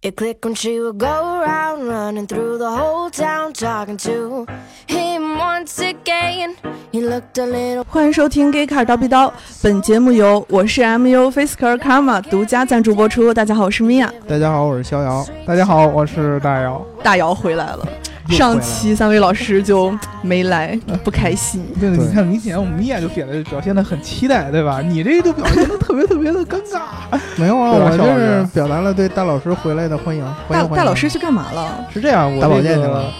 It clicked when she would go around running through the whole town talking to him once again. He looked a little 欢迎收听《Gay Car 刀逼刀》，本节目由我是 MU Fisker Karma 独家赞助播出。大家好，我是米娅，大家好，我是逍遥。大家好，我是大姚。大姚回来了。上期三位老师就没来，不开心。对，对你看，明显我们米娅就显得表现的很期待，对吧？你这个就表现的特别特别的尴尬。没有啊，我就是表达了对大老师回来的欢迎。欢大迎欢迎大老师去干嘛了？是这样，我打保这个健去了。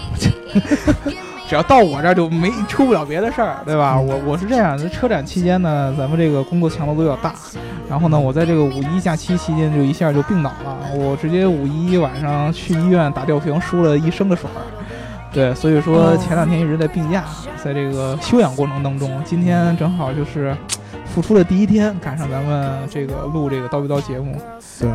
只要到我这儿就没出不了别的事儿，对吧？嗯我我是这样，在车展期间呢，咱们这个工作强度都比较大，然后呢，我在这个五一假期期间就一下就病倒了，我直接五一晚上去医院打吊瓶，输了一升的水儿。对，所以说哦前两天一直在病假，在这个休养过程当中，今天正好就是复出的第一天，赶上咱们这个录这个叨逼叨节目，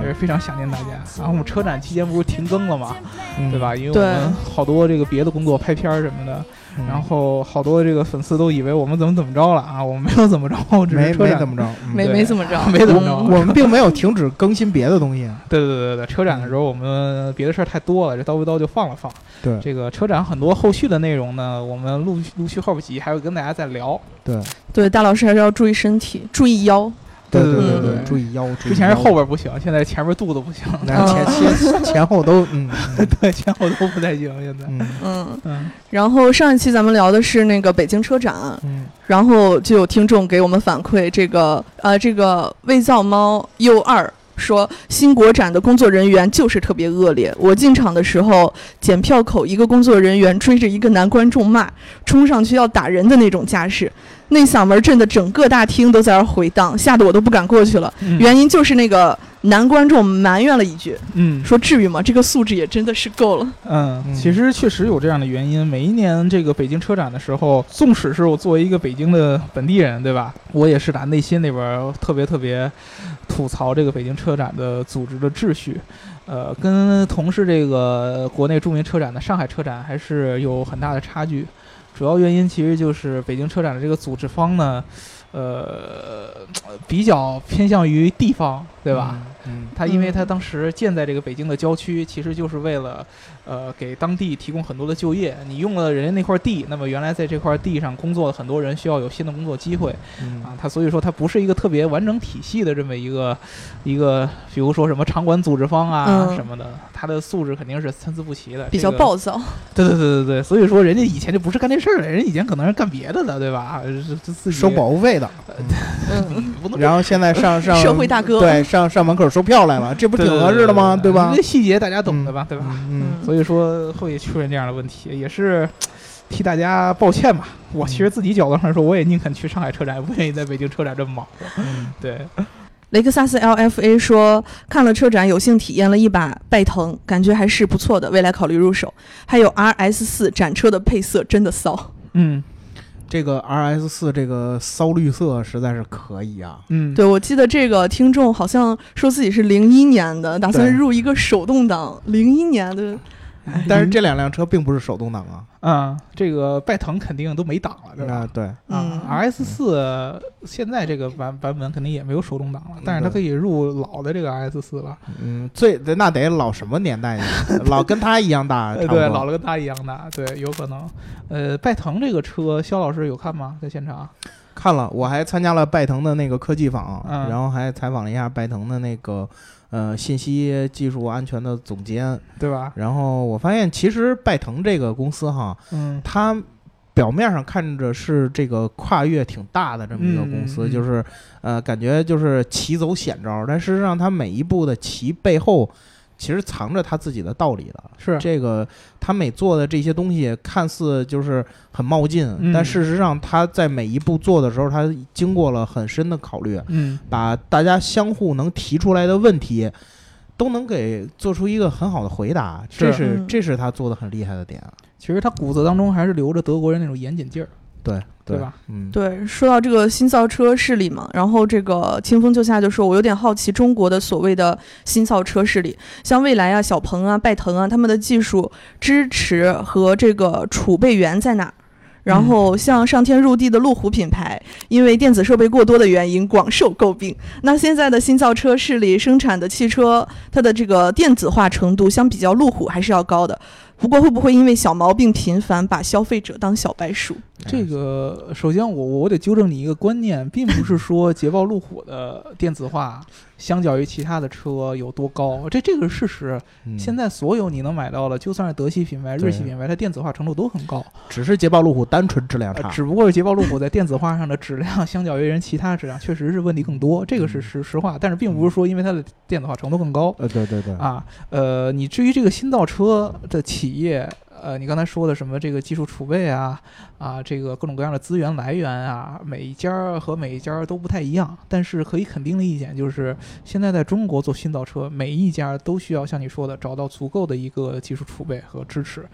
也是，非常想念大家。然后我们车展期间不是停更了嘛，嗯对？吧？因为我们好多这个别的工作拍片儿什么的，嗯然后好多这个粉丝都以为我们怎么怎么着了啊，我们没有怎么着，只没是车展没怎么着，嗯没没怎么着，没怎么着我我们并没有停止更新别的东西。对对对对对，车展的时候我们别的事儿太多了，这叨不叨就放了放。对这个车展很多后续的内容呢，我们陆续陆续后几还会跟大家再聊。对对大老师还是要注意身体，注意腰。对对对对注意腰。之前是后边不行，现在前面肚子不行，那前前前后都嗯 对，前后都不太行，现在。嗯。嗯，嗯，然后上一期咱们聊的是那个北京车展，嗯。然后就有听众给我们反馈，这个呃，这个未造猫 U 二说，新国展的工作人员就是特别恶劣。我进场的时候，检票口一个工作人员追着一个男观众骂，冲上去要打人的那种架势，那嗓门震得整个大厅都在那儿回荡，吓得我都不敢过去了。嗯原因就是那个男观众埋怨了一句，嗯说至于吗？这个素质也真的是够了。嗯，嗯其实确实有这样的原因。每一年这个北京车展的时候，纵使是我作为一个北京的本地人，对吧？我也是打内心里边儿特别特别吐槽这个北京车展的组织的秩序。呃，跟同是这个国内著名车展的上海车展还是有很大的差距。主要原因其实就是北京车展的这个组织方呢，呃，比较偏向于地方，对吧？？嗯它因为嗯它当时建在这个北京的郊区，其实就是为了，呃，给当地提供很多的就业。你用了人家那块地，那么原来在这块地上工作的很多人需要有新的工作机会嗯啊。他所以说他不是一个特别完整体系的这么一个一个，比如说什么场馆组织方啊、嗯什么的，他的素质肯定是参差不齐的，比较这个暴躁，对对对对对，所以说人家以前就不是干这事儿的，人家以前可能是干别的的，对吧？收保护费的，嗯，不能然后现在上上社会大哥对上上门口收票来了，这不挺合适的吗？对吧这？细节大家懂的吧？对吧？嗯嗯所以说会出现这样的问题，也是替大家抱歉吧。我其实自己角度上说，我也宁肯去上海车展，不愿意在北京车展这么忙活。嗯 对，雷克萨斯 LFA 说，看了车展，有幸体验了一把拜腾，感觉还是不错的，未来考虑入手。还有 RS 四展车的配色真的骚，嗯这个 R S 四这个骚绿色实在是可以啊。嗯，对我记得这个听众好像说自己是零一年的，打算入一个手动挡，零一年的，但是这两辆车并不是手动挡啊。啊、这个拜腾肯定都没档了，对吧？啊，对，嗯啊，RS 四现在这个版版本肯定也没有手动挡了，但是它可以入老的这个 RS 四了。嗯，最那得老什么年代呀？老跟他一样大，呃对，老了跟他一样大，对，有可能。呃，拜腾这个车，肖老师有看吗？在现场？看了，我还参加了拜腾的那个科技坊，嗯然后还采访了一下拜腾的那个呃信息技术安全的总监，对吧？然后我发现其实拜腾这个公司哈，嗯它表面上看着是这个跨越挺大的这么一个公司，就是呃感觉就是棋走险招，但事实上它每一步的棋背后。其实藏着他自己的道理的，是这个他每做的这些东西看似就是很冒进，嗯但事实上他在每一步做的时候，他经过了很深的考虑，嗯把大家相互能提出来的问题，都能给做出一个很好的回答，这是这是他做的很厉害的点。其实他骨子当中还是留着德国人那种严谨劲儿。对对吧？嗯，对，说到这个新造车势力嘛，然后这个清风就下就说，我有点好奇中国的所谓的新造车势力，像蔚来啊、小鹏啊、拜腾啊，他们的技术支持和这个储备源在哪儿？然后像上天入地的路虎品牌，因为电子设备过多的原因广受诟病。那现在的新造车势力生产的汽车，它的这个电子化程度相比较路虎还是要高的。不过会不会因为小毛病频繁，把消费者当小白鼠？这个首先我我得纠正你一个观念，并不是说捷豹路虎的电子化 相较于其他的车有多高，这这个是事实。嗯现在所有你能买到的，就算是德系品牌、日系品牌，它电子化程度都很高，只是捷豹路虎单纯质量差，呃只不过是捷豹路虎在电子化上的质量，相较于人其他质量，确实是问题更多，这个是实实话。但是并不是说因为它的电子化程度更高呃，对对对，啊，呃，你至于这个新造车的企业。呃，你刚才说的什么这个技术储备啊，啊，这个各种各样的资源来源啊，每一家和每一家都不太一样。但是可以肯定的一点就是，现在在中国做新造车，每一家都需要像你说的找到足够的一个技术储备和支持。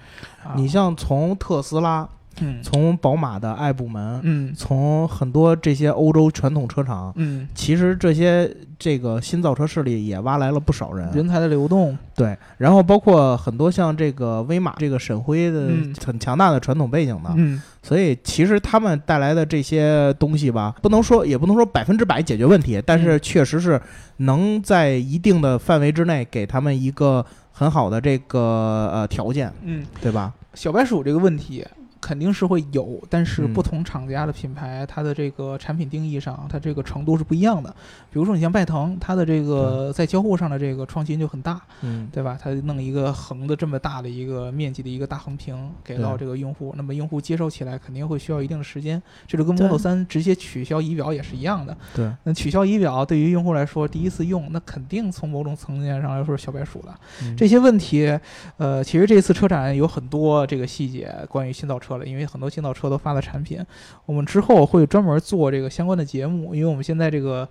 你像从特斯拉，嗯。从宝马的爱部门，嗯。从很多这些欧洲传统车厂，嗯，其实这些这个新造车势力也挖来了不少人，人才的流动，对，然后包括很多像这个威马这个沈辉的嗯。很强大的传统背景的，嗯。所以其实他们带来的这些东西吧，不能说也不能说百分之百解决问题，但是确实是能在一定的范围之内给他们一个很好的这个呃条件，嗯，对吧？小白鼠这个问题。肯定是会有，但是嗯不同厂家的品牌，它的这个产品定义上，它这个程度是不一样的。比如说，你像拜腾，它的这个在交互上的这个创新就很大，嗯，对吧？它弄一个横的这么大的一个面积的一个大横屏给到这个用户，那么用户接受起来肯定会需要一定的时间。这就跟对 Model 3直接取消仪表也是一样的。对，那取消仪表对于用户来说，第一次用，那肯定从某种层面上来说是小白鼠了。嗯这些问题，呃，其实这次车展有很多这个细节关于新造车了，因为很多新造车都发了产品，我们之后会专门做这个相关的节目，因为我们现在这个。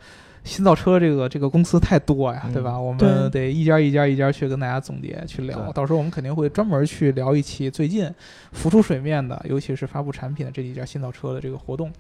新造车这个这个公司太多呀，嗯对吧？我们得一家一家一家去跟大家总结去聊。到时候我们肯定会专门去聊一期最近浮出水面的，尤其是发布产品的这几家新造车的这个活动。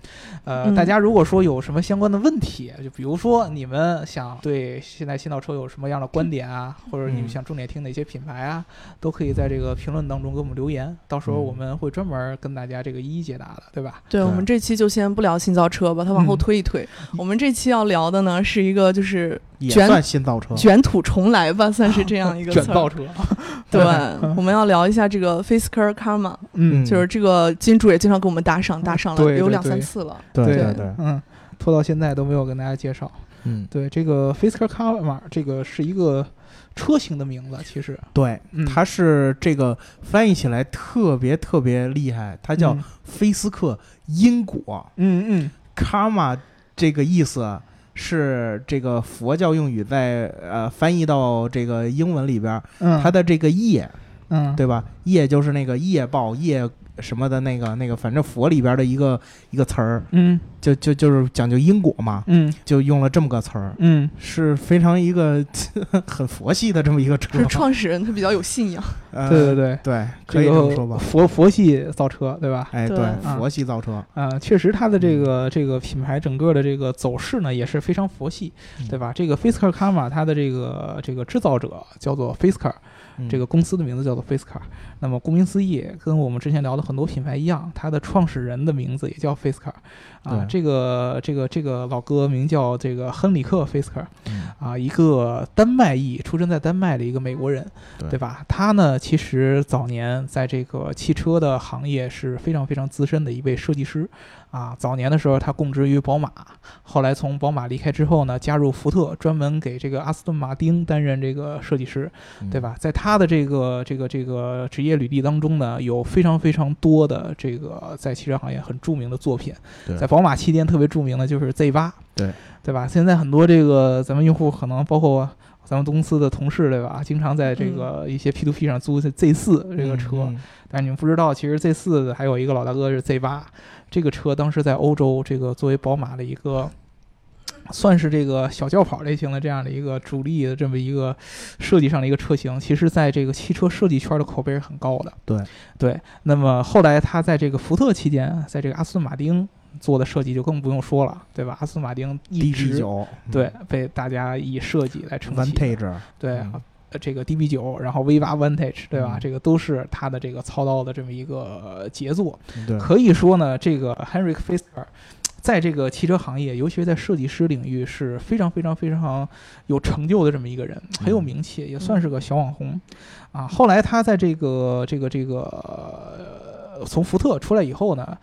呃，嗯大家如果说有什么相关的问题，就比如说你们想对现在新造车有什么样的观点啊，或者你们嗯想重点听哪些品牌啊，都可以在这个评论当中给我们留言，到时候嗯我们会专门跟大家这个一一解答的，对吧？对，我们这期就先不聊新造车，把它往后嗯推一推。我们这期要聊的呢，是一个就是也算新造车，卷土重来吧，算是这样一个卷造车，对，我们要聊一下这个 Fisker Karma，嗯，就是这个金主也经常给我们打赏，打赏了对对有两三次了。对对对对，嗯，拖到现在都没有跟大家介绍。嗯，对，这个 Fisker Karma 这个是一个车型的名字，其实对，嗯它是这个翻译起来特别特别厉害，它叫嗯。菲斯克因果。嗯嗯。卡玛这个意思是这个佛教用语在呃翻译到这个英文里边它的这个业，嗯对吧？业就是那个业报业什么的那个那个，反正佛里边的一个一个词儿，嗯。就就就是讲究因果嘛，嗯。就用了这么个词儿，嗯。是非常一个 很佛系的这么一个车。就是。创始人他比较有信仰，呃对对对，对，可以这么说吧。佛佛系造车，对吧？哎，对。对，啊。佛系造车，啊、确实，它的这个这个品牌整个的这个走势呢，也是非常佛系，嗯。对吧？这个 Fisker Karma 它的这个这个制造者叫做 Fisker，嗯这个公司的名字叫做 Fisker。那么顾名思义，跟我们之前聊的很多品牌一样，它的创始人的名字也叫 Fisker。啊，这个这个这个老哥名叫这个亨里克 Fisker。嗯啊，一个丹麦裔，出生在丹麦的一个美国人，对吧？他呢，其实早年在这个汽车的行业是非常非常资深的一位设计师，啊，早年的时候他供职于宝马，后来从宝马离开之后呢，加入福特，专门给这个阿斯顿马丁担任这个设计师，嗯对吧？在他的这个这个这个职业履历当中呢，有非常非常多的这个在汽车行业很著名的作品，在宝马期间特别著名的就是 Z 八，对对吧？现在很多这个咱们用户可能包括咱们公司的同事，对吧？经常在这个一些 P to P 上租 Z 四这个车，嗯但是你们不知道，其实 Z 四还有一个老大哥是 Z 八，这个车当时在欧洲这个作为宝马的一个。算是这个小轿跑类型的这样的一个主力的这么一个设计上的一个车型，其实在这个汽车设计圈的口碑是很高的。对对，那么后来他在这个福特期间，在这个阿斯顿马丁做的设计就更不用说了，对吧？阿斯顿马丁一直九，对被大家以设计来撑起的。，Vantage，对，这个 DB 九，然后 V 八 Vantage，对吧？嗯这个都是他的这个操刀的这么一个呃杰作。对，可以说呢，这个 Henrik Fisker 在这个汽车行业，尤其是在设计师领域是非常非常非常有成就的这么一个人，很有名气，也算是个小网红啊。后来他在这个这个这个、呃、从福特出来以后呢。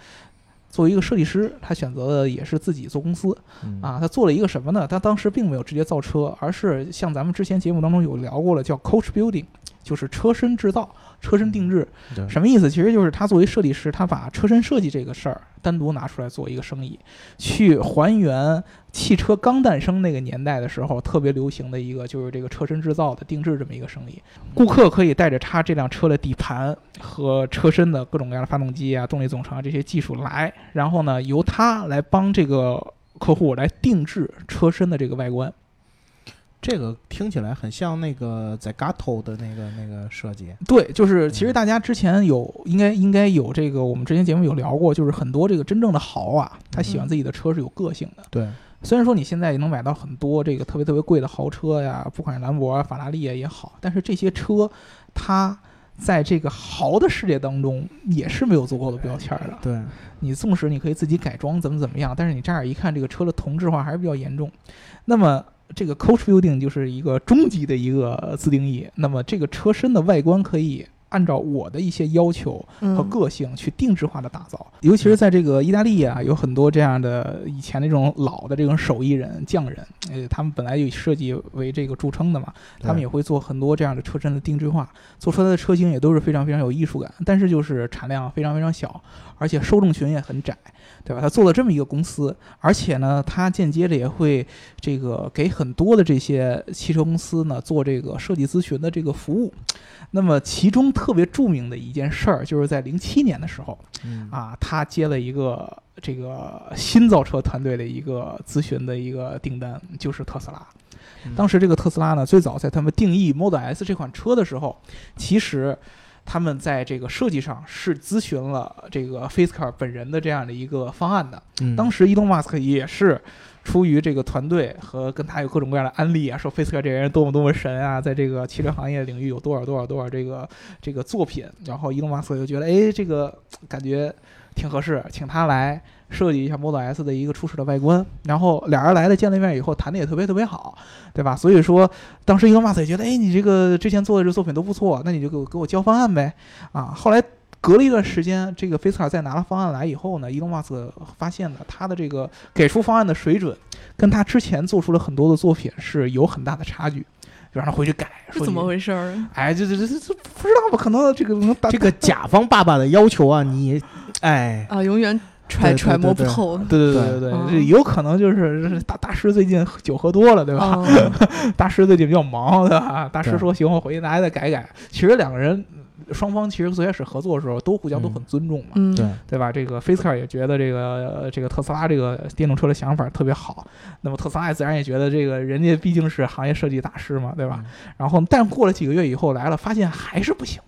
作为一个设计师，他选择的也是自己做公司嗯啊。他做了一个什么呢？他当时并没有直接造车，而是像咱们之前节目当中有聊过了，叫 coach building，就是车身制造、车身定制。什么意思？其实就是他作为设计师，他把车身设计这个事儿单独拿出来做一个生意，去还原汽车刚诞生那个年代的时候特别流行的一个，就是这个车身制造的定制这么一个生意。顾客可以带着他这辆车的底盘和车身的各种各样的发动机啊、动力总成啊这些技术来，然后呢由他来帮这个客户来定制车身的这个外观。这个听起来很像那个在 Gato 的那个那个设计，对，就是其实大家之前有应该应该有这个，我们之前节目有聊过，就是很多这个真正的豪啊，他喜欢自己的车是有个性的。对，虽然说你现在也能买到很多这个特别特别贵的豪车呀，不管是兰博啊、法拉利啊也好，但是这些车它在这个豪的世界当中也是没有足够的标签儿的。对，你纵使你可以自己改装怎么怎么样，但是你乍眼一看这个车的同质化还是比较严重。那么这个 coach building 就是一个终极的一个自定义。那么这个车身的外观可以按照我的一些要求和嗯个性去定制化的打造，尤其是在这个意大利啊，有很多这样的以前那种老的这种手艺人、匠人，呃，他们本来以设计为这个著称的嘛，他们也会做很多这样的车身的定制化，做出来的车型也都是非常非常有艺术感，但是就是产量非常非常小，而且受众群也很窄，对吧？他做了这么一个公司，而且呢，他间接着也会这个给很多的这些汽车公司呢做这个设计咨询的这个服务。那么其中特别著名的一件事儿，就是在零七年的时候嗯啊，他接了一个这个新造车团队的一个咨询的一个订单，就是特斯拉。嗯当时这个特斯拉呢，最早在他们定义 Model S 这款车的时候，其实他们在这个设计上是咨询了这个 Fisker 本人的这样的一个方案的。嗯当时伊隆马斯克也是出于这个团队和跟他有各种各样的安利啊，说菲斯克这个人多么多么神啊，在这个汽车行业领域有多少多少多少这个这个作品，然后伊隆马斯克就觉得，哎，这个感觉挺合适，请他来设计一下 Model S 的一个初始的外观。然后俩人来了，见了面以后谈的也特别特别好，对吧？所以说，当时伊隆马斯克也觉得，哎，你这个之前做的这作品都不错，那你就给我给我交方案呗，啊，后来。隔了一段时间，这个菲斯卡再拿了方案来以后呢，伊隆马斯克发现呢，他的这个给出方案的水准，跟他之前做出了很多的作品是有很大的差距，就让他回去改。是怎么？回事儿？哎，这这这这这不知道吧？可能这个能打这个甲方爸爸的要求啊，你，哎，啊，永远揣揣摩不透。对对对对对，有可能就是大大师最近酒喝多了，对吧？嗯 大师最近比较忙，对吧？大师说行，我回去大家再改改。其实两个人双方其实最开始合作的时候都互相都很尊重嘛。嗯，对，对吧？这个菲斯克也觉得这个呃这个特斯拉这个电动车的想法特别好，那么特斯拉自然也觉得这个人家毕竟是行业设计大师嘛，对吧？然后但过了几个月以后来了，发现还是不行。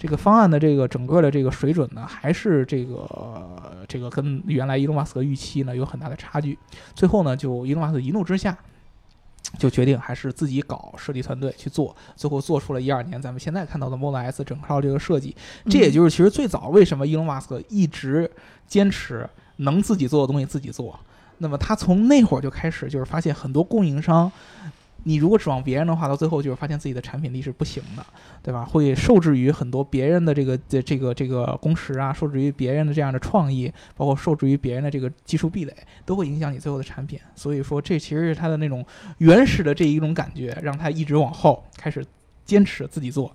这个方案的这个整个的这个水准呢，还是这个、呃这个跟原来伊隆马斯克预期呢有很大的差距。最后呢，就伊隆马斯克一怒之下，就决定还是自己搞设计团队去做，最后做出了一二年咱们现在看到的 Model S 整套这个设计。这也就是其实最早为什么伊隆马斯克一直坚持能自己做的东西自己做。那么他从那会儿就开始，就是发现很多供应商，你如果指望别人的话，到最后就是发现自己的产品力是不行的，对吧？会受制于很多别人的这个这这个这个工时啊，受制于别人的这样的创意，包括受制于别人的这个技术壁垒，都会影响你最后的产品。所以说，这其实是他的那种原始的这一种感觉，让他一直往后开始坚持自己做。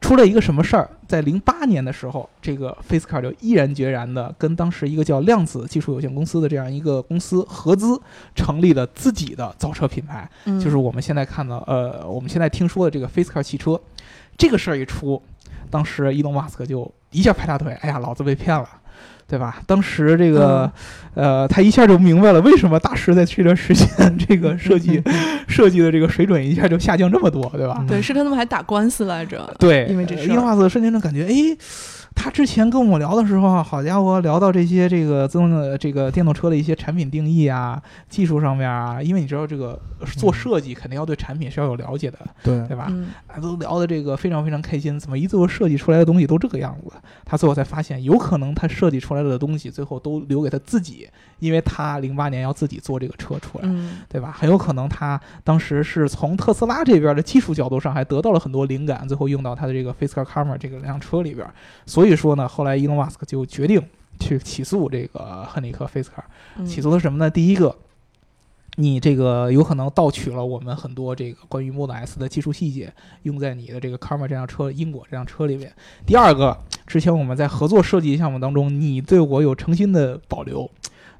出了一个什么事儿？在零八年的时候，这个 Fisker 就毅然决然的跟当时一个叫量子技术有限公司的这样一个公司合资，成立了自己的造车品牌，嗯就是我们现在看到，呃，我们现在听说的这个 Fisker 汽车。这个事儿一出，当时伊隆马斯克就一下拍大腿，哎呀，老子被骗了。对吧？当时这个，呃，他一下就明白了为什么大师在这段时间 这个 设计 设计的这个水准一下就下降这么多，对吧？对，是他们还打官司来着。对，因为这事伊隆马斯瞬间就感觉，哎，他之前跟我聊的时候啊，好家伙，聊到这些这个自动的这个电动车的一些产品定义啊、技术上面啊，因为你知道这个做设计肯定要对产品是要有了解的，对对吧？嗯啊，都聊的这个非常非常开心，怎么一最后设计出来的东西都这个样子？他最后才发现，有可能他设计出来的东西最后都留给他自己，因为他零八年要自己做这个车出来。嗯对吧？很有可能他当时是从特斯拉这边的技术角度上还得到了很多灵感，最后用到他的这个 Fisker Karma 这个辆车里边。所以说呢，后来伊隆马斯克就决定去起诉这个亨利克 Fisker。嗯起诉的是什么呢？第一个，你这个有可能盗取了我们很多这个关于 Model S 的技术细节，用在你的这个 Karma 这辆车、英国这辆车里面。第二个，之前我们在合作设计项目当中，你对我有诚心的保留。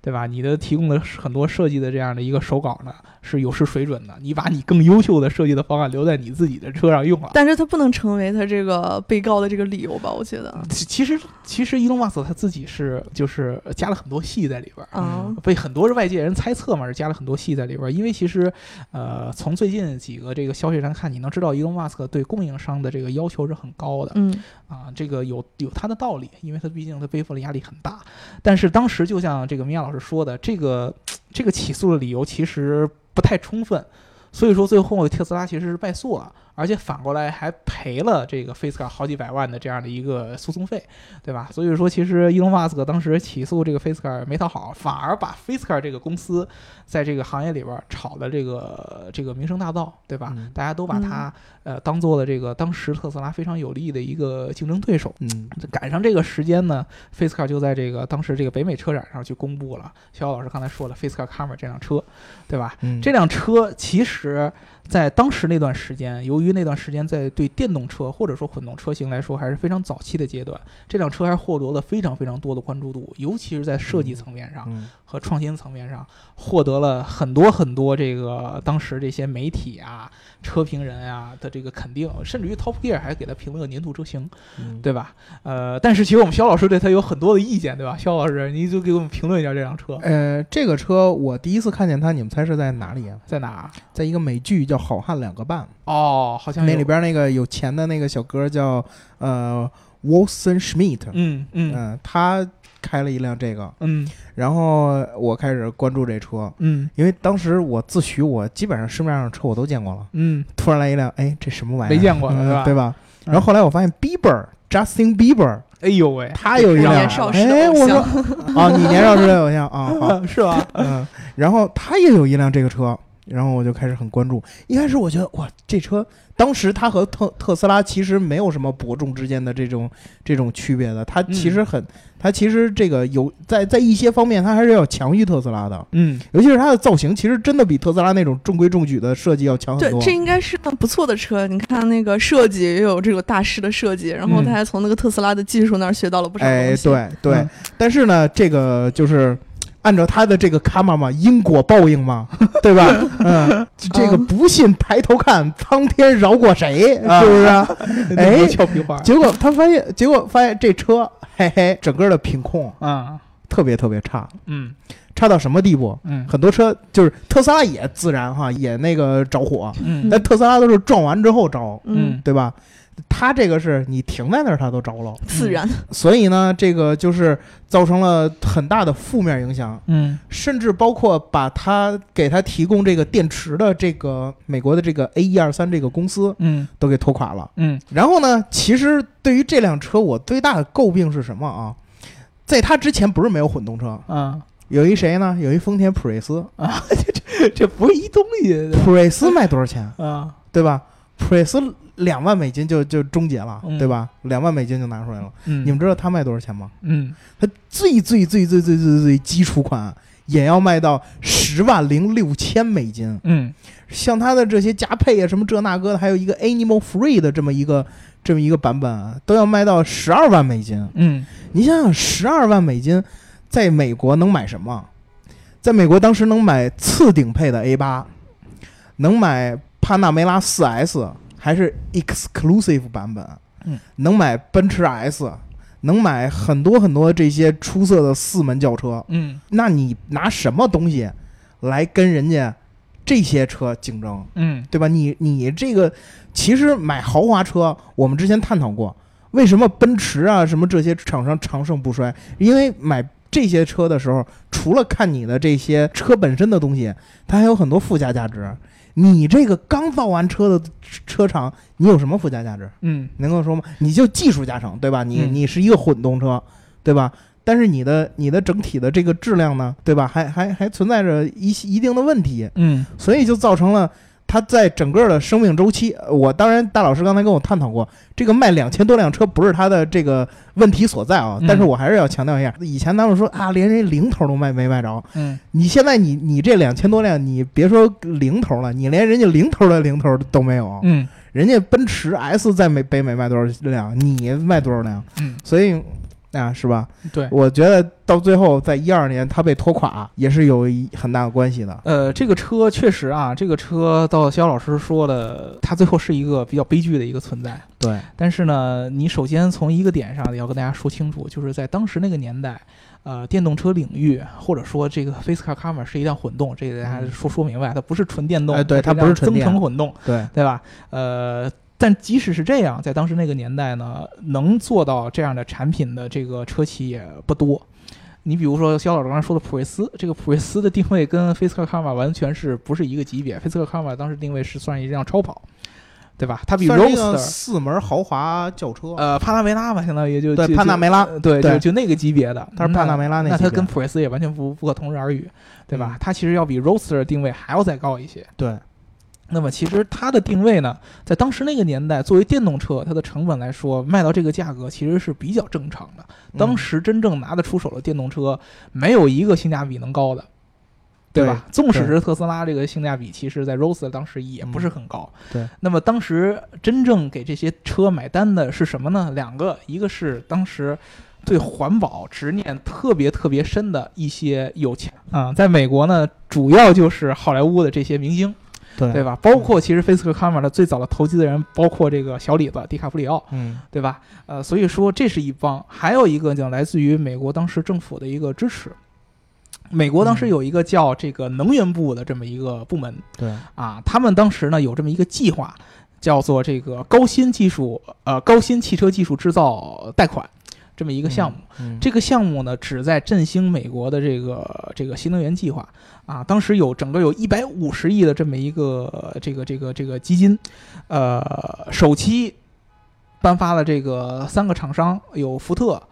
对吧？你的提供的很多设计的这样的一个手稿呢，是有失水准的。你把你更优秀的设计的方案留在你自己的车上用了。但是他不能成为他这个被告的这个理由吧？我觉得其其实其实伊隆马斯克他自己是就是加了很多戏在里边儿，啊，被很多外界人猜测嘛，是加了很多戏在里边儿。因为其实，呃，从最近几个这个消息上看，你能知道伊隆马斯克对供应商的这个要求是很高的嗯啊，这个有有他的道理，因为他毕竟他背负了压力很大。但是当时就像这个米娅老师说的，这个这个起诉的理由其实不太充分，所以说最后特斯拉其实是败诉了。而且反过来还赔了这个 Fisker 好几百万的这样的一个诉讼费，对吧？所以说，其实伊隆马斯克当时起诉这个 Fisker 没讨好，反而把 Fisker 这个公司在这个行业里边炒的这个这个名声大噪，对吧？嗯大家都把它、呃当做了这个当时特斯拉非常有利的一个竞争对手。嗯赶上这个时间呢，Fisker 就在这个当时这个北美车展上去公布了。肖老师刚才说了，Fisker Karma 这辆车，对吧？嗯，这辆车其实，在当时那段时间，由于那段时间在对电动车或者说混动车型来说还是非常早期的阶段，这辆车还获得了非常非常多的关注度，尤其是在设计层面上。嗯和创新层面上，获得了很多很多这个当时这些媒体啊、车评人啊的这个肯定，甚至于 Top Gear 还给他评了个年度车型，嗯对吧？呃，但是其实我们肖老师对他有很多的意见，对吧？肖老师，你就给我们评论一下这辆车呃，这个车我第一次看见它，你们猜是在哪里啊？在哪？在一个美剧叫《好汉两个半》，哦，好像那里边那个有钱的那个小哥叫呃 Wilson Schmidt，嗯嗯嗯，他开了一辆这个，嗯。然后我开始关注这车，嗯。因为当时我自诩我基本上市面上的车我都见过了，嗯，突然来一辆，哎，这什么玩意儿？没见过的嗯是吧？对吧？嗯。然后后来我发现 Bieber Justin Bieber 哎呦喂，他有一辆，哎，我说啊，你年少时的偶像啊，好，是吧？嗯，然后他也有一辆这个车，然后我就开始很关注。一开始我觉得哇，这车当时它和特特斯拉其实没有什么伯仲之间的这种这种区别的，它其实很，它其实这个有在在一些方面它还是要强于特斯拉的，嗯尤其是它的造型，其实真的比特斯拉那种中规中矩的设计要强很对，多。这应该是辆不错的车。你看那个设计也有这个大师的设计，然后嗯他还从那个特斯拉的技术那儿学到了不少哎，东西。对对，嗯但是呢，这个就是按照他的这个卡玛嘛，因果报应嘛，对吧？嗯，这个嗯不信抬头看，苍天饶过谁？啊 是不是？哎哎，俏皮话结果他发现，结果发现这车，嘿嘿，整个的品控啊，特别特别差，嗯差到什么地步？嗯很多车就是特斯拉也自燃哈，也那个着火，嗯但特斯拉都是撞完之后着，嗯，对吧？它这个是你停在那儿，它都着了，自然。所以呢，这个就是造成了很大的负面影响，嗯甚至包括把它给它提供这个电池的这个美国的这个 A 一二三这个公司嗯都给拖垮了。嗯然后呢，其实对于这辆车，我最大的诟病是什么啊？在它之前不是没有混动车，啊有一谁呢？有一丰田普锐斯，啊，这这不是一东西普锐斯卖多少钱？啊，对吧？普锐斯两万美金就就终结了，嗯对吧？两万美金就拿出来了。嗯，你们知道它卖多少钱吗？嗯它最最最最最最最基础款也要卖到十万零六千美金。嗯像它的这些加配啊，什么这那个的，还有一个 Animal Free 的这么一个这么一个版本啊，都要卖到十二万美金。嗯你想想，十二万美金，在美国能买什么？在美国当时能买次顶配的 A 八，能买帕纳梅拉 4S，还是 Exclusive 版本，嗯，能买奔驰 S，能买很多很多这些出色的四门轿车。嗯那你拿什么东西来跟人家这些车竞争？嗯对吧？你你这个其实买豪华车，我们之前探讨过，为什么奔驰啊什么这些厂商长盛不衰？因为买这些车的时候，除了看你的这些车本身的东西，它还有很多附加价值。你这个刚造完车的车厂，你有什么附加价值？嗯能够说吗？你就技术加成，对吧？你嗯你是一个混动车，对吧？但是你的你的整体的这个质量呢，对吧？还还还存在着一一定的问题，嗯所以就造成了它在整个的生命周期。呃我当然，大老师刚才跟我探讨过，这个卖两千多辆车不是它的这个问题所在啊。嗯但是我还是要强调一下，以前咱们说啊，连人零头都卖没卖着，嗯你现在你你这两千多辆，你别说零头了，你连人家零头的零头都没有。嗯人家奔驰 S 在美北美卖多少辆，你卖多少辆？嗯，所以啊，是吧？对。我觉得到最后，在一二年它被拖垮，也是有一很大的关系的。呃，这个车确实啊，这个车到肖老师说的，它最后是一个比较悲剧的一个存在。对，但是呢，你首先从一个点上要跟大家说清楚，就是在当时那个年代，呃，电动车领域或者说这个 Face Car Karma 是一辆混动，这个大家说说明白，它不是纯电动，哎对它不是纯电程混动，对，对吧？呃，但即使是这样，在当时那个年代呢，能做到这样的产品的这个车企也不多。你比如说肖老师刚才说的普锐斯，这个普锐斯的定位跟 Face Car Karma 完全是不是一个级别？Face Car Karma 当时定位是算一辆超跑，对吧？它比 Roadster 四门豪华轿车，呃，帕拉梅拉吧，相当于就对就帕纳梅拉呃对，对就就那个级别的，它是帕纳梅拉那那级别它跟普锐斯也完全不不可同日而语，对吧？嗯它其实要比 Roadster 的定位还要再高一些。对，那么其实它的定位呢，在当时那个年代，作为电动车，它的成本来说，卖到这个价格其实是比较正常的。当嗯时真正拿得出手的电动车，没有一个性价比能高的，对吧？纵使是特斯拉这个性价比，其实在 Roadster 当时也不是很高。嗯对，那么当时真正给这些车买单的是什么呢？两个，一个是当时。对环保执念特别特别深的一些有钱啊、在美国呢，主要就是好莱坞的这些明星，对对吧？包括其实 Face Camera 的最早的投机的人，包括这个小李子迪卡普里奥，嗯对吧？呃，所以说这是一帮，还有一个呢来自于美国当时政府的一个支持。美国当时嗯有一个叫这个能源部的这么一个部门对，啊，他们当时呢有这么一个计划，叫做这个高新技术呃高新汽车技术制造贷款这么一个项目。嗯，这个项目呢，旨在振兴美国的这个这个新能源计划啊。当时有整个有一百五十亿的这么一个这个这个这个基金，呃，首期颁发了这个三个厂商，有福特，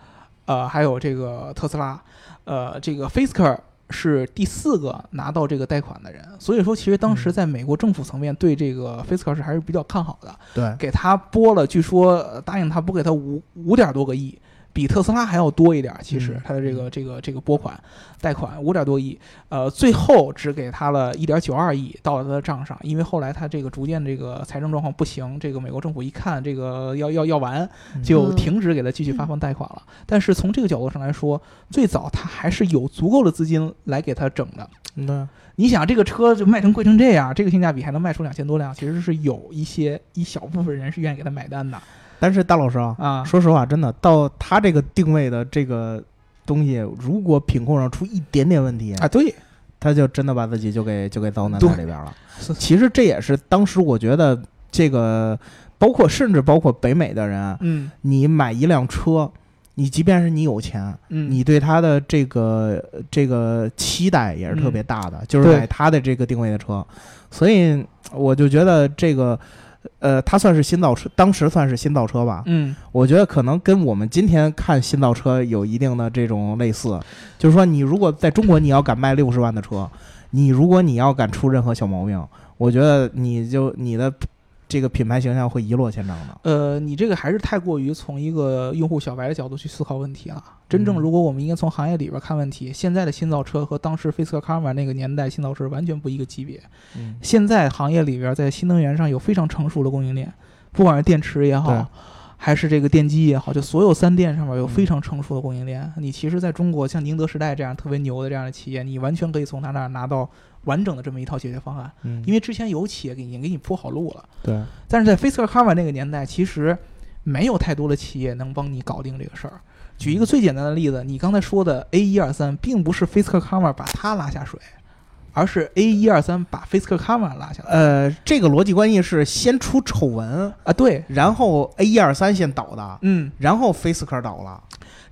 呃，还有这个特斯拉，呃，这个 Fisker 是第四个拿到这个贷款的人。所以说，其实当时嗯在美国政府层面对这个 Fisker 是还是比较看好的。对，给他拨了，据说呃答应他拨给他五五点多个亿，比特斯拉还要多一点儿。其实嗯他的这个这个这个拨款贷款五点多亿，呃，最后只给他了一点九二亿到了他的账上，因为后来他这个逐渐这个财政状况不行，这个美国政府一看这个要要要完，就嗯停止给他继续发放贷款了。但是从这个角度上来说，最早他还是有足够的资金来给他整的。嗯对，你想这个车就卖成贵成这样，这个性价比还能卖出两千多辆，其实是有一些一小部分人是愿意给他买单的但是大老师啊，啊。说实话，真的到他这个定位的这个东西，如果品控上出一点点问题，啊，对，他就真的把自己就给就给糟难对在里边了。其实这也是当时我觉得这个，包括甚至包括北美的人，嗯你买一辆车，你即便是你有钱，嗯，你对它的这个这个期待也是特别大的，就是买它的这个定位的车，所以我就觉得这个。呃，它算是新造车，当时算是新造车吧。嗯我觉得可能跟我们今天看新造车有一定的这种类似，就是说你如果在中国你要敢卖六十万的车，你如果你要敢出任何小毛病，我觉得你就你的这个品牌形象会一落千丈的。呃，你这个还是太过于从一个用户小白的角度去思考问题了。真正嗯如果我们应该从行业里边看问题，现在的新造车和当时菲斯克卡玛那个年代新造车完全不一个级别。嗯，现在行业里边在新能源上有非常成熟的供应链，不管是电池也好，还是这个电机也好，就所有三电上面有嗯非常成熟的供应链。你其实在中国像宁德时代这样特别牛的这样的企业，你完全可以从他那儿拿到完整的这么一套解决方案，嗯因为之前有企业给已经给你铺好路了。对，但是在 f a c e c a r m a 那个年代，其实没有太多的企业能帮你搞定这个事儿。举一个最简单的例子，你刚才说的 A 一二三，并不是 f a c e c a r m a 把它拉下水，而是 A 一二三把 Fisker Karma 拉下来。呃，这个逻辑关系是先出丑闻，啊，对，然后 A 一二三先倒的，嗯，然后菲斯科倒了。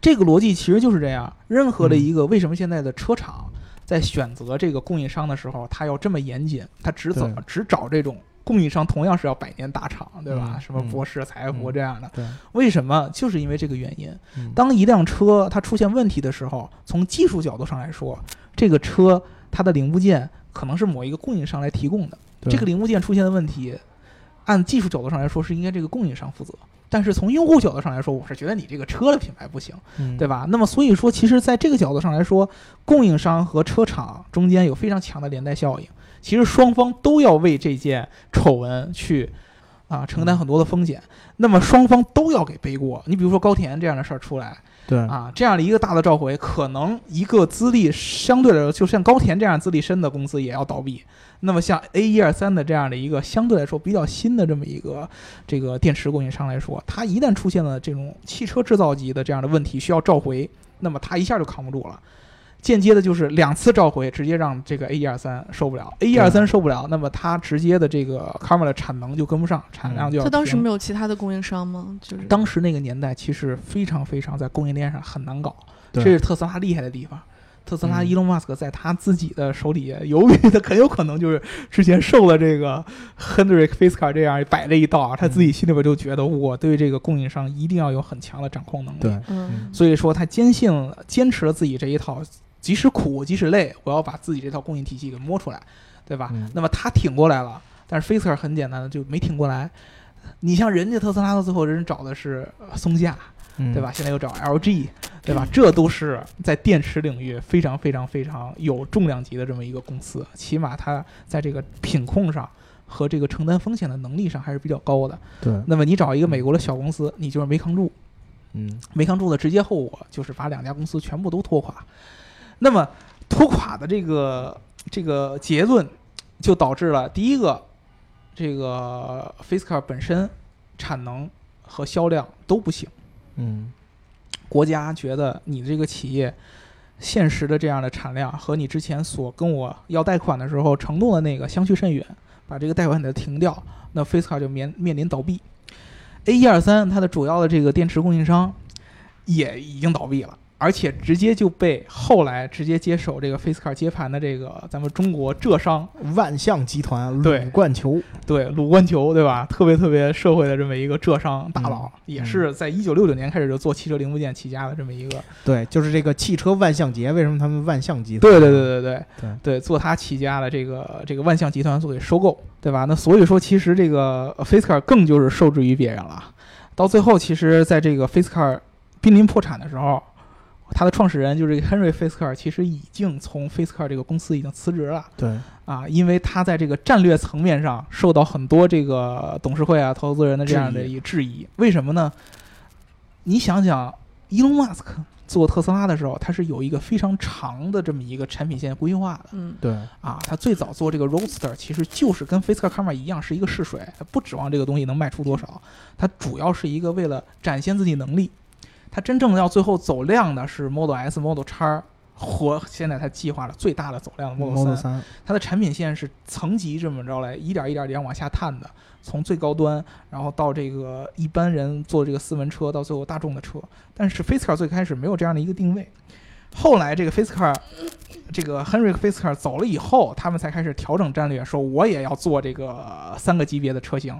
这个逻辑其实就是这样。任何的嗯一个为什么现在的车厂在选择这个供应商的时候，他要这么严谨，他只怎么只找这种供应商，同样是要百年大厂，对吧？嗯什么嗯博士、财富嗯这样的。对，为什么？就是因为这个原因。嗯当一辆车它出现问题的时候，从技术角度上来说，这个车它的零部件可能是某一个供应商来提供的。这个零部件出现的问题，按技术角度上来说是应该这个供应商负责。但是从用户角度上来说，我是觉得你这个车的品牌不行，嗯对吧？那么所以说，其实在这个角度上来说，供应商和车厂中间有非常强的连带效应。其实双方都要为这件丑闻去啊承担很多的风险，那么双方都要给背锅。你比如说高田这样的事儿出来，对啊，这样的一个大的召回，可能一个资历相对来说，就像高田这样资历深的公司也要倒闭。那么像 A 一二三的这样的一个相对来说比较新的这么一个这个电池供应商来说，它一旦出现了这种汽车制造级的这样的问题需要召回，那么它一下就扛不住了。间接的就是两次召回，直接让这个 A 一二三受不了，A 一二三受不了，那么它直接的这个 Karma 的产能就跟不上，产量就要他当时没有其他的供应商吗？就是当时那个年代其实非常非常在供应链上很难搞，这是特斯拉厉害的地方。特斯拉嗯伊隆马斯克在他自己的手里，由于他很有可能就是之前受了这个 Hendrik Fisker 这样摆了一道啊，他自己心里边就觉得我对这个供应商一定要有很强的掌控能力。对，嗯，所以说他坚信了坚持了自己这一套，即使苦即使累，我要把自己这套供应体系给摸出来，对吧？嗯那么他挺过来了，但是 Fisker 很简单的就没挺过来。你像人家特斯拉到最后人找的是呃松下，嗯对吧？？现在又找 LG，对吧？这都是在电池领域非常非常非常有重量级的这么一个公司，起码它在这个品控上和这个承担风险的能力上还是比较高的。对，那么你找一个美国的小公司，你就是没扛住，嗯没扛住的直接后果就是把两家公司全部都拖垮。那么拖垮的这个这个结论，就导致了第一个，这个 Fisker 本身产能和销量都不行。嗯国家觉得你这个企业现实的这样的产量和你之前所跟我要贷款的时候承诺的那个相去甚远，把这个贷款给它停掉，那 Fisker 就面面临倒闭。A 一二三它的主要的这个电池供应商也已经倒闭了。而且直接就被后来直接接手这个 Fisker 接盘的这个咱们中国浙商万象集团对鲁冠球，对鲁冠球，对吧？特别特别社会的这么一个浙商大佬，嗯也是在一九六九年开始就做汽车零部件起家的这么一个对，就是这个汽车万象节，为什么他们万象集团？对对对对对对对，做他起家的这个这个万象集团所给收购，对吧？那所以说，其实这个 Fisker 更就是受制于别人了。到最后，其实在这个 Fisker 濒临破产的时候，他的创始人就是这个 Henry Fisker，其实已经从 Fisker 这个公司已经辞职了对啊，因为他在这个战略层面上受到很多这个董事会啊、投资人的这样的质疑一个质疑。为什么呢？你想想，伊隆马斯克做特斯拉的时候，他是有一个非常长的这么一个产品线规划的。嗯对啊，他最早做这个 Roadster，其实就是跟 Fisker Karma 一样，是一个试水，他不指望这个东西能卖出多少，他主要是一个为了展现自己能力。它真正要最后走量的是 Model S、Model X 和现在它计划的最大的走量的 Model 3。三，它的产品线是层级这么着来，一点一点点往下探的，从最高端，然后到这个一般人坐这个四门车，到最后大众的车。但是 Fisker 最开始没有这样的一个定位，后来这个 Fisker，这个 Henrik Fisker 走了以后，他们才开始调整战略，说我也要做这个三个级别的车型。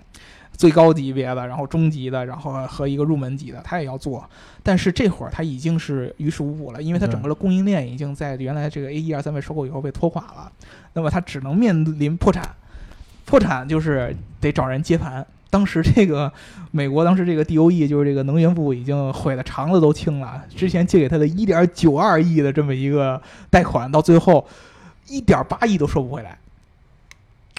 最高级别的，然后中级的，然后和一个入门级的，他也要做。但是这会儿他已经是于事无补了，因为他整个的供应链已经在原来这个 A 一二三被收购以后被拖垮了。那么他只能面临破产，破产就是得找人接盘。当时这个美国当时这个 DOE 就是这个能源部已经悔得肠子都青了，之前借给他的1.92亿的这么一个贷款，到最后1.8亿都收不回来，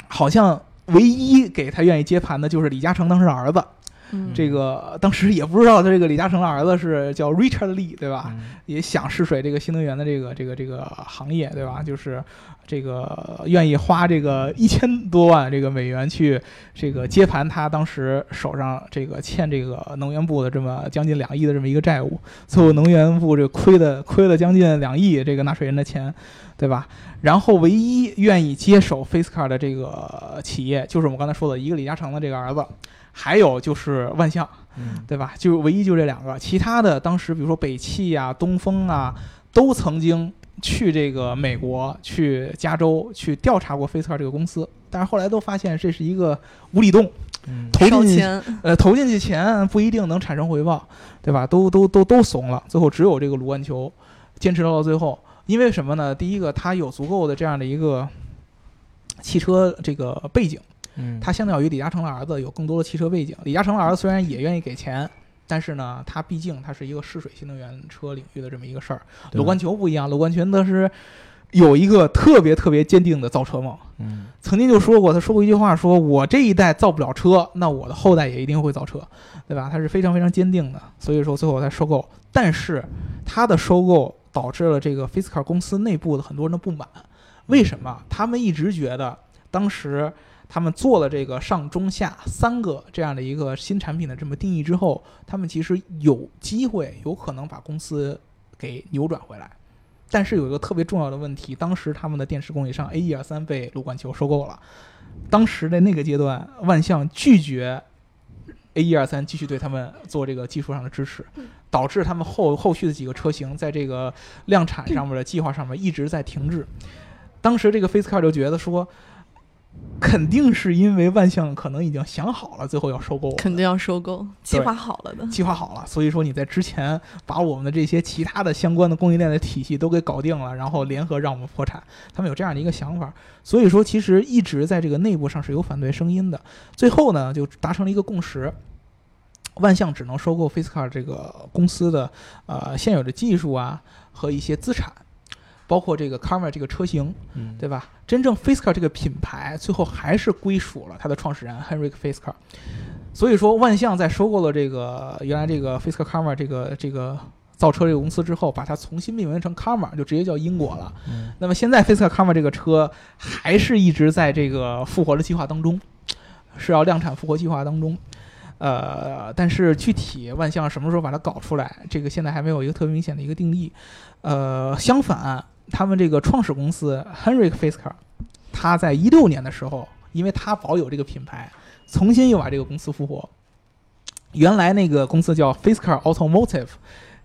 好像唯一给他愿意接盘的就是李嘉诚当时的儿子。嗯这个当时也不知道他这个李嘉诚的儿子是叫 Richard Lee，对吧？嗯也想试水这个新能源的这个这个这个行业，对吧？就是这个愿意花这个一千多万这个美元去这个接盘他当时手上这个欠这个能源部的这么将近两亿的这么一个债务，最后能源部这亏的亏了将近两亿这个纳税人的钱，对吧？然后唯一愿意接手 FaceCar 的这个企业，就是我们刚才说的一个李嘉诚的这个儿子，还有就是万象。嗯对吧？就唯一就这两个，其他的当时比如说北汽啊、东风啊，都曾经去这个美国、去加州去调查过 FaceCar 这个公司，但是后来都发现这是一个无底洞，嗯投进去，呃投进去钱不一定能产生回报，对吧？都都都都怂了，最后只有这个卢冠球坚持到了最后，因为什么呢？第一个，他有足够的这样的一个汽车这个背景。嗯他相较于李嘉诚的儿子有更多的汽车背景。李嘉诚的儿子虽然也愿意给钱，但是呢，他毕竟他是一个试水新能源车领域的这么一个事儿。对罗冠球不一样，罗冠球他是有一个特别特别坚定的造车梦。嗯曾经就说过，他说过一句话，说我这一代造不了车，那我的后代也一定会造车，对吧？他是非常非常坚定的，所以说最后才收购。但是他的收购导致了这个 Fisker 公司内部的很多人的不满。为什么？他们一直觉得当时他们做了这个上中下三个这样的一个新产品的这么定义之后，他们其实有机会有可能把公司给扭转回来。但是有一个特别重要的问题，当时他们的电池供应商 A 一二三被卢冠球收购了。当时的那个阶段，万象拒绝 A 一二三继续对他们做这个技术上的支持，导致他们后后续的几个车型在这个量产上面的计划上面一直在停滞。当时这个 FaceCar 就觉得说，肯定是因为万象可能已经想好了，最后要收购我。肯定要收购，计划好了的。计划好了，所以说你在之前把我们的这些其他的相关的供应链的体系都给搞定了，然后联合让我们破产，他们有这样的一个想法。所以说，其实一直在这个内部上是有反对声音的。最后呢，就达成了一个共识，万象只能收购 FaceCar 这个公司的呃现有的技术啊和一些资产，包括这个 Karma 这个车型，嗯对吧？真正 Fisker 这个品牌，最后还是归属了它的创始人 Henrik Fisker。所以说，万象在收购了这个原来这个 Fisker Karma 这个这个造车这个公司之后，把它重新命名成 Karma，就直接叫英国了。嗯那么现在 Fisker Karma 这个车还是一直在这个复活的计划当中，是要量产复活计划当中。呃，但是具体万象什么时候把它搞出来，这个现在还没有一个特别明显的一个定义。呃，相反，他们这个创始公司 Henry Fisker，他在一六年的时候，因为他保有这个品牌，重新又把这个公司复活。原来那个公司叫 Fisker Automotive，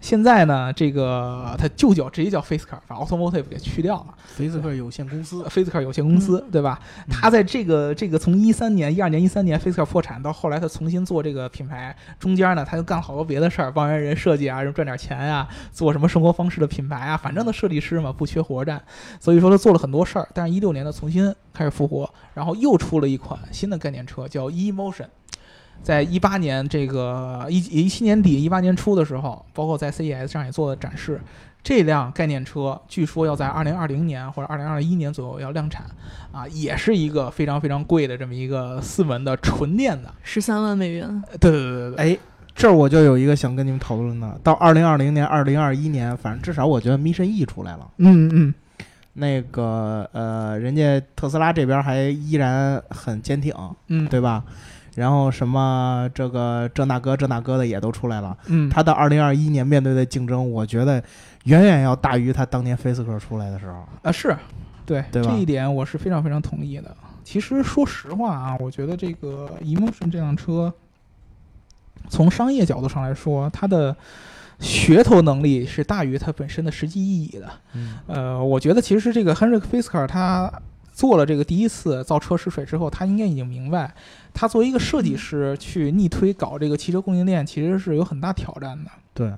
现在呢，这个他就叫直接叫 FaceCar，把 Automotive 给去掉了。Fisker 有限公司，FaceCar 有限公司，对吧？嗯他在这个这个从一三年、一二年、一三年 FaceCar 破产到后来他重新做这个品牌，中间呢他又干了好多别的事儿，帮人人设计啊，人赚点钱啊、做什么生活方式的品牌啊，反正他设计师嘛，不缺活干，所以说他做了很多事儿。但是，一六年呢重新开始复活，然后又出了一款新的概念车，叫 eMotion。在一八年这个一一七年底、一八年初的时候，包括在 CES 上也做了展示。这辆概念车据说要在二零二零年或者二零二一年左右要量产，啊，也是一个非常非常贵的这么一个四门的纯电的。十三万美元，呃对对对对对，哎，这儿我就有一个想跟你们讨论的，到二零二零年、二零二一年，反正至少我觉得 Mission E 出来了。嗯嗯那个呃，人家特斯拉这边还依然很坚挺，嗯，对吧？然后什么这个这那个这那个的也都出来了。嗯，他到二零二一年面对的竞争，我觉得远远要大于他当年菲斯克出来的时候。啊是，对对吧这一点我是非常非常同意的。其实说实话啊，我觉得这个 Emotion 这辆车，从商业角度上来说，它的噱头能力是大于它本身的实际意义的。嗯呃，我觉得其实这个 Henrik Fisker 他做了这个第一次造车试水之后，他应该已经明白，他作为一个设计师去逆推搞这个汽车供应链，其实是有很大挑战的。对，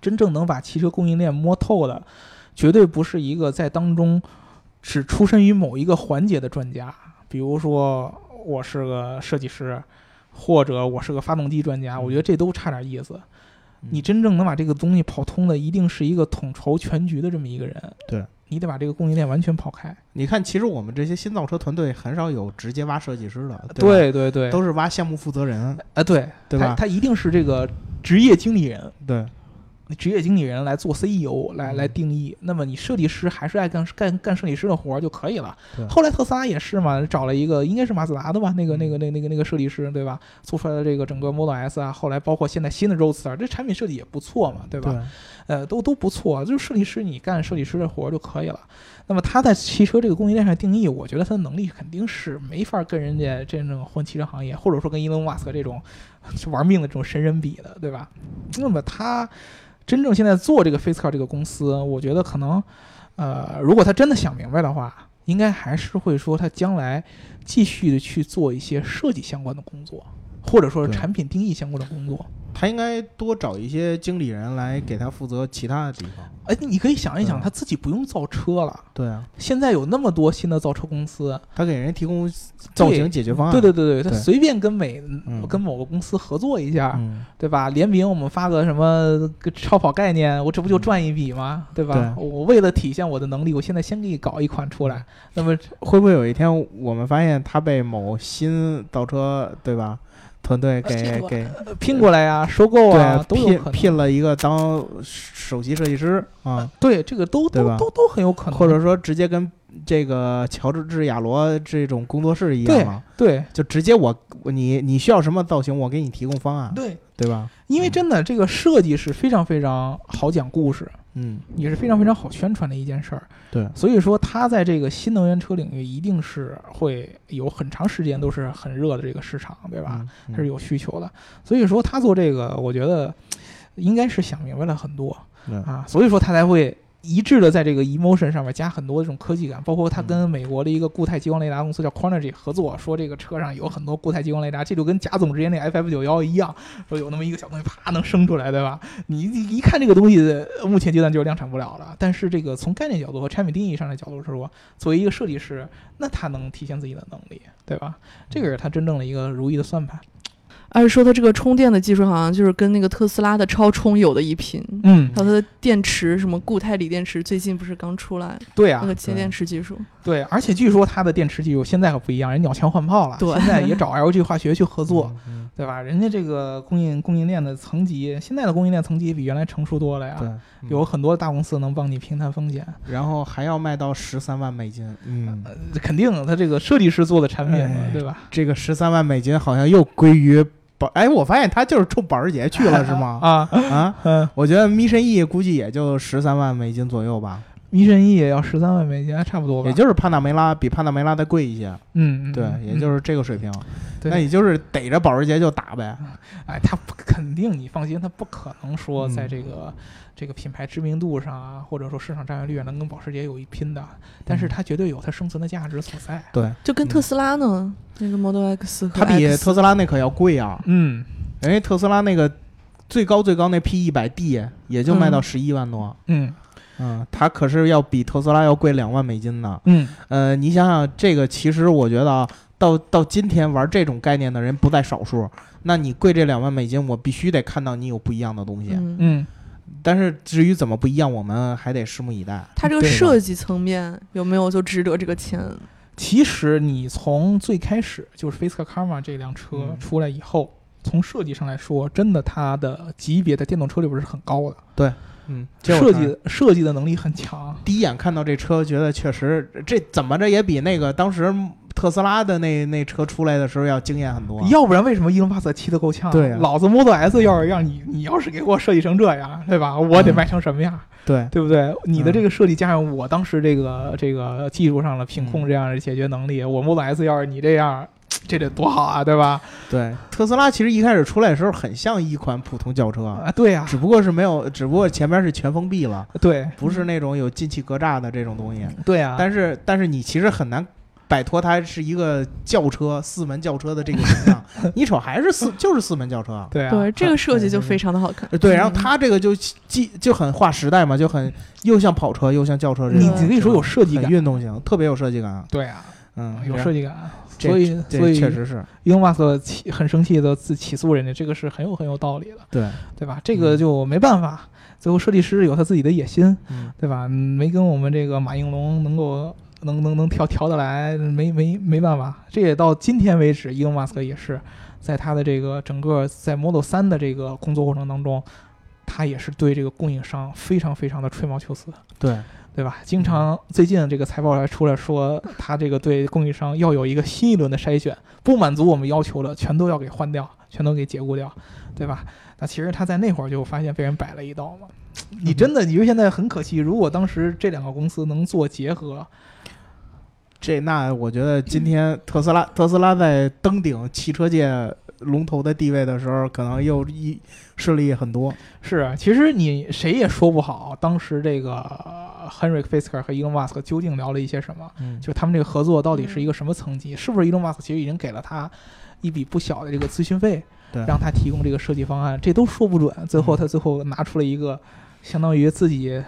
真正能把汽车供应链摸透的，绝对不是一个在当中只出身于某一个环节的专家。比如说，我是个设计师，或者我是个发动机专家，我觉得这都差点意思。嗯你真正能把这个东西跑通的，一定是一个统筹全局的这么一个人。对，你得把这个供应链完全抛开。你看，其实我们这些新造车团队很少有直接挖设计师的，吧？对对对，都是挖项目负责人，啊，对对吧？他他一定是这个职业经理人，对职业经理人来做 CEO 来嗯来定义。那么你设计师还是爱干干干设计师的活儿就可以了。后来特斯拉也是嘛，找了一个应该是马自达的吧，那个那嗯个那个那个那个设计师对吧？做出来的这个整个 Model S 啊，后来包括现在新的 Roadster，这产品设计也不错嘛，对吧？对呃，都都不错，就是设计师你干设计师的活儿就可以了。那么他在汽车这个供应链上定义，我觉得他的能力肯定是没法跟人家真正混汽车行业，或者说跟伊隆马斯克这种玩命的这种神人比的，对吧？那么他真正现在做这个 FaceCar 这个公司，我觉得可能，呃，如果他真的想明白的话，应该还是会说他将来继续的去做一些设计相关的工作，或者说是产品定义相关的工作。他应该多找一些经理人来给他负责其他的地方。哎，你可以想一想，他自己不用造车了。对啊，现在有那么多新的造车公司，他给人提供造型解决方案。对对对对，他随便跟美、嗯跟某个公司合作一下，嗯，对吧？联名我们发个什么个超跑概念，我这不就嗯赚一笔吗？对吧？我为了体现我的能力，我现在先给你搞一款出来，那么会不会有一天我们发现他被某新造车对吧团队给 给呃拼过来呀、收购啊。聘聘了一个当首席设计师啊，对，这个都对吧都都都很有可能。或者说直接跟这个乔治治亚罗这种工作室一样嘛，对就直接我你你需要什么造型，我给你提供方案，对，对吧？因为真的这个设计是非常非常好讲故事，嗯，也是非常非常好宣传的一件事儿。对，所以说，它在这个新能源车领域一定是会有很长时间都是很热的这个市场，对吧？嗯？它是有需求的。所以说，他做这个，我觉得应该是想明白了很多嗯啊，所以说他才会。一致的在这个 emotion 上面加很多这种科技感，包括他嗯跟美国的一个固态激光雷达公司叫 Quanergy 合作，说这个车上有很多固态激光雷达，这就跟贾总之前那 FF 九幺一样，说有那么一个小东西啪能生出来，对吧？你你一看这个东西，呃目前阶段就是量产不了了。但是这个从概念角度和产品定义上的角度是说，作为一个设计师，那他能体现自己的能力，对吧？这个是他真正的一个如意的算盘。而且说它这个充电的技术好像就是跟那个特斯拉的超充有的一拼，嗯还有它的电池什么固态锂电池，最近不是刚出来对啊那，个节电池技术？对，而且据说它的电池技术现在可不一样，人鸟枪换炮了，对现在也找 LG 化学去合作，嗯，对吧？人家这个供应供应链的层级，现在的供应链层级比原来成熟多了呀。对，嗯有很多大公司能帮你平摊风险，然后还要卖到十三万美金，嗯，呃肯定它这个设计师做的产品嘛，哎对吧？这个十三万美金好像又归于保，哎，我发现他就是冲保时捷去了，是吗？啊，啊，嗯，我觉得 Mission E 估计也就十三万美金左右吧，迷神 E 也要十三万美金，还差不多吧？也就是帕纳梅拉比帕纳梅拉再贵一些，嗯，嗯对，嗯也就是这个水平。对那也就是逮着保时捷就打呗，哎，他不肯定，你放心，他不可能说嗯在这个、这个品牌知名度上啊，或者说市场占有率啊能跟保时捷有一拼的，但是嗯它绝对有它生存的价值所在。对，就跟特斯拉呢，那个 Model X 和它比 X 特斯拉那可要贵啊，嗯，人家特斯拉那个最高最高那 P 一百 D 也就卖到嗯十一万多，嗯嗯，它可是要比特斯拉要贵两万美金呢。嗯，呃，你想想，这个其实我觉得啊，到到今天玩这种概念的人不在少数。那你贵这两万美金，我必须得看到你有不一样的东西。嗯，嗯，但是至于怎么不一样，我们还得拭目以待。它这个设计层面有没有就值得这个钱？其实你从最开始就是 Fisker Karma 这辆车嗯出来以后，从设计上来说，真的它的级别在电动车里边是很高的，嗯，设计设计的能力很强。第一眼看到这车，觉得确实这怎么着也比那个当时特斯拉的那那车出来的时候要惊艳很多。要不然为什么伊隆马斯克气得够呛？对啊老子 Model S 要是让你，你要是给我设计成这样，对吧？我得嗯卖成什么样？对，对不对？你的嗯这个设计加上我当时这个这个技术上的品控嗯这样的解决能力，我 Model S 要是你这样，这得多好啊，对吧？对，特斯拉其实一开始出来的时候很像一款普通轿车，啊，对呀、只不过是没有，只不过前面是全封闭了，对不是那种有进气格栅的这种东西。对呀、但是但是你其实很难摆脱它是一个轿车四门轿车的这个形象，你瞅还是四就是四门轿车。对啊、对，这个设计就非常的好看。呃对，然后嗯它这个就既就很划时代嘛，就很又像跑车又像轿车这种，你你可以说有设计感，运动型，特别有设计感。对啊、嗯，有设计感。这所以所以确实是伊隆马斯克起很生气的自起诉人家，这个是很有很有道理的，对，对吧？这个就没办法。最后设计师有他自己的野心，嗯对吧？嗯没跟我们这个马应龙能够能能能调调得来，没没没办法。这也到今天为止，伊隆马斯克也是在他的这个整个在 Model 三的这个工作过程当中，他也是对这个供应商非常非常的吹毛求疵。对，对吧？经常最近这个财报还出来说，他这个对供应商要有一个新一轮的筛选，不满足我们要求的，全都要给换掉，全都给解雇掉，对吧？那其实他在那会儿就发现被人摆了一道嘛。你真的，你说现在很可惜，如果当时这两个公司能做结合，这那我觉得今天特斯拉特斯拉在登顶汽车界龙头的地位的时候，可能又一势力很多。是啊，其实你谁也说不好，当时这个呃 Henry Fisker 和 Elon Musk 究竟聊了一些什么。嗯就他们这个合作到底是一个什么层级？是不是 Elon Musk 其实已经给了他一笔不小的这个咨询费，对让他提供这个设计方案？这都说不准。最后嗯他最后拿出了一个相当于自己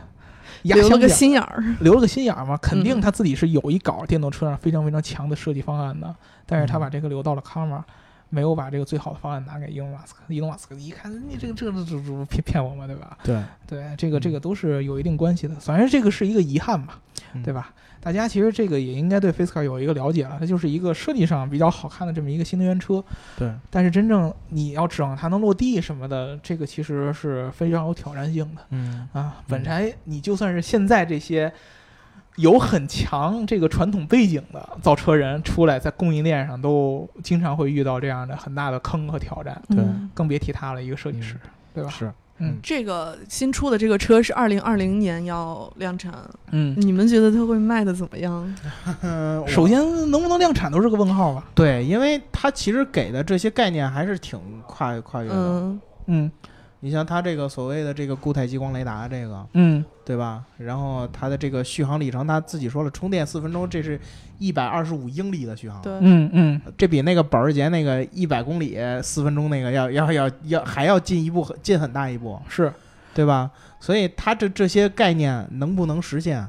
压留了个心眼儿。留了个心眼儿嘛，肯定嗯他自己是有一稿电动车上非常非常强的设计方案的，但是他把这个留到了 Karma。没有把这个最好的方案拿给伊隆马斯克，伊隆马斯克一看，你这个这个这这骗骗我嘛，对吧？对，对，这个这嗯个都是有一定关系的，反正这个是一个遗憾嘛，嗯对吧？大家其实这个也应该对 Fisker 有一个了解了，它就是一个设计上比较好看的这么一个新能源车，对，但是真正你要指望它能落地什么的，这个其实是非常有挑战性的嗯啊。本来，你就算是现在这些有很强这个传统背景的造车人出来，在供应链上都经常会遇到这样的很大的坑和挑战，对嗯更别提他了，一个设计师，对吧？是，嗯这个新出的这个车是二零二零年要量产，嗯。你们觉得它会卖的怎么样？嗯，首先，能不能量产都是个问号吧？对，因为它其实给的这些概念还是挺跨跨越的。嗯嗯你像它这个所谓的这个固态激光雷达，这个嗯对吧？然后它的这个续航里程，它自己说了，充电四分钟，这是一百二十五英里的续航。对，嗯嗯，这比那个保时捷那个一百公里四分钟那个要要要要还要进一步很进很大一步，是对吧？所以它这这些概念能不能实现？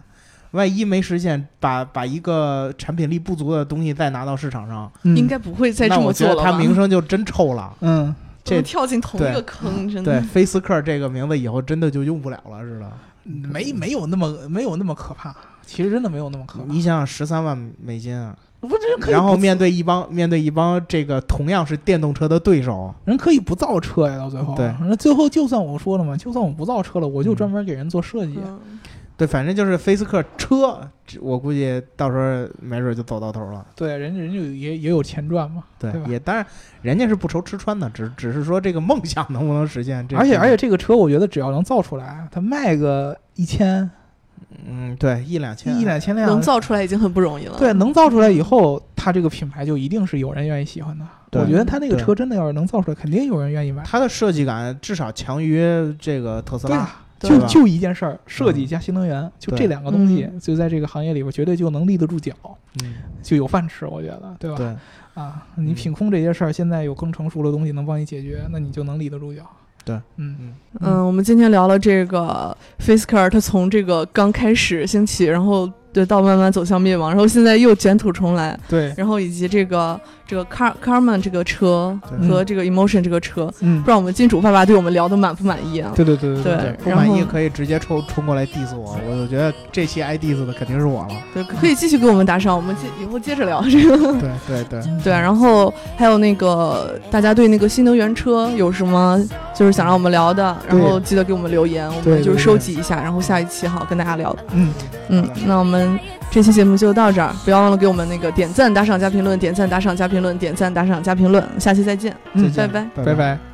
万一没实现，把把一个产品力不足的东西再拿到市场上，应该不会再那这么我觉得它？名声就真臭了。嗯这跳进同一个坑，真的对，菲斯克这个名字以后真的就用不了了是的。没没有那么没有那么可怕，其实真的没有那么可怕。你想想，十三万美金啊，不这可以然后面对一帮面对一帮这个同样是电动车的对手，人可以不造车呀，到最后对那最后就算我说了嘛，就算我不造车了，我就嗯专门给人做设计。嗯对，反正就是菲斯克车，我估计到时候没准就走到头了。对，人家人家也也有钱赚嘛，对，对也当然人家是不愁吃穿的，只只是说这个梦想能不能实现。而且而且这个车，我觉得只要能造出来，它卖个一千嗯，对，一两千，一两千辆，能造出来已经很不容易了。对，能造出来以后，它这个品牌就一定是有人愿意喜欢的。我觉得它那个车真的要是能造出来，肯定有人愿意买。它的设计感至少强于这个特斯拉。就就一件事儿，设计加新能源，就这两个东西，嗯。就在这个行业里边绝对就能立得住脚，嗯，就有饭吃，我觉得，对吧？对，啊，你嗯品控这些事儿，现在有更成熟的东西能帮你解决，那你就能立得住脚。对，嗯。嗯。嗯，我们今天聊了这个 Fisker，它从这个刚开始兴起，然后对到慢慢走向灭亡，然后现在又卷土重来，对，然后以及这个这个 Car Carman 这个车和这个 Emotion 这个车，嗯不知，道我们金主爸爸对我们聊的满不满意啊？对对对对对，不满意可以直接冲冲过来 diss 我，我就觉得这期挨 diss 的肯定是我了。对，可以继续给我们打赏，我们接以后接着聊 这个。对对对，对，然后还有那个大家对那个新能源车有什么就是想让我们聊的，然后记得给我们留言，我们就是收集一下，然后下一期好跟大家聊。嗯，嗯，那我们这期节目就到这儿，不要忘了给我们那个点赞、打赏加评论，点赞、打赏加评论，点赞、打赏加评论，下期再见，嗯再见拜拜。拜拜。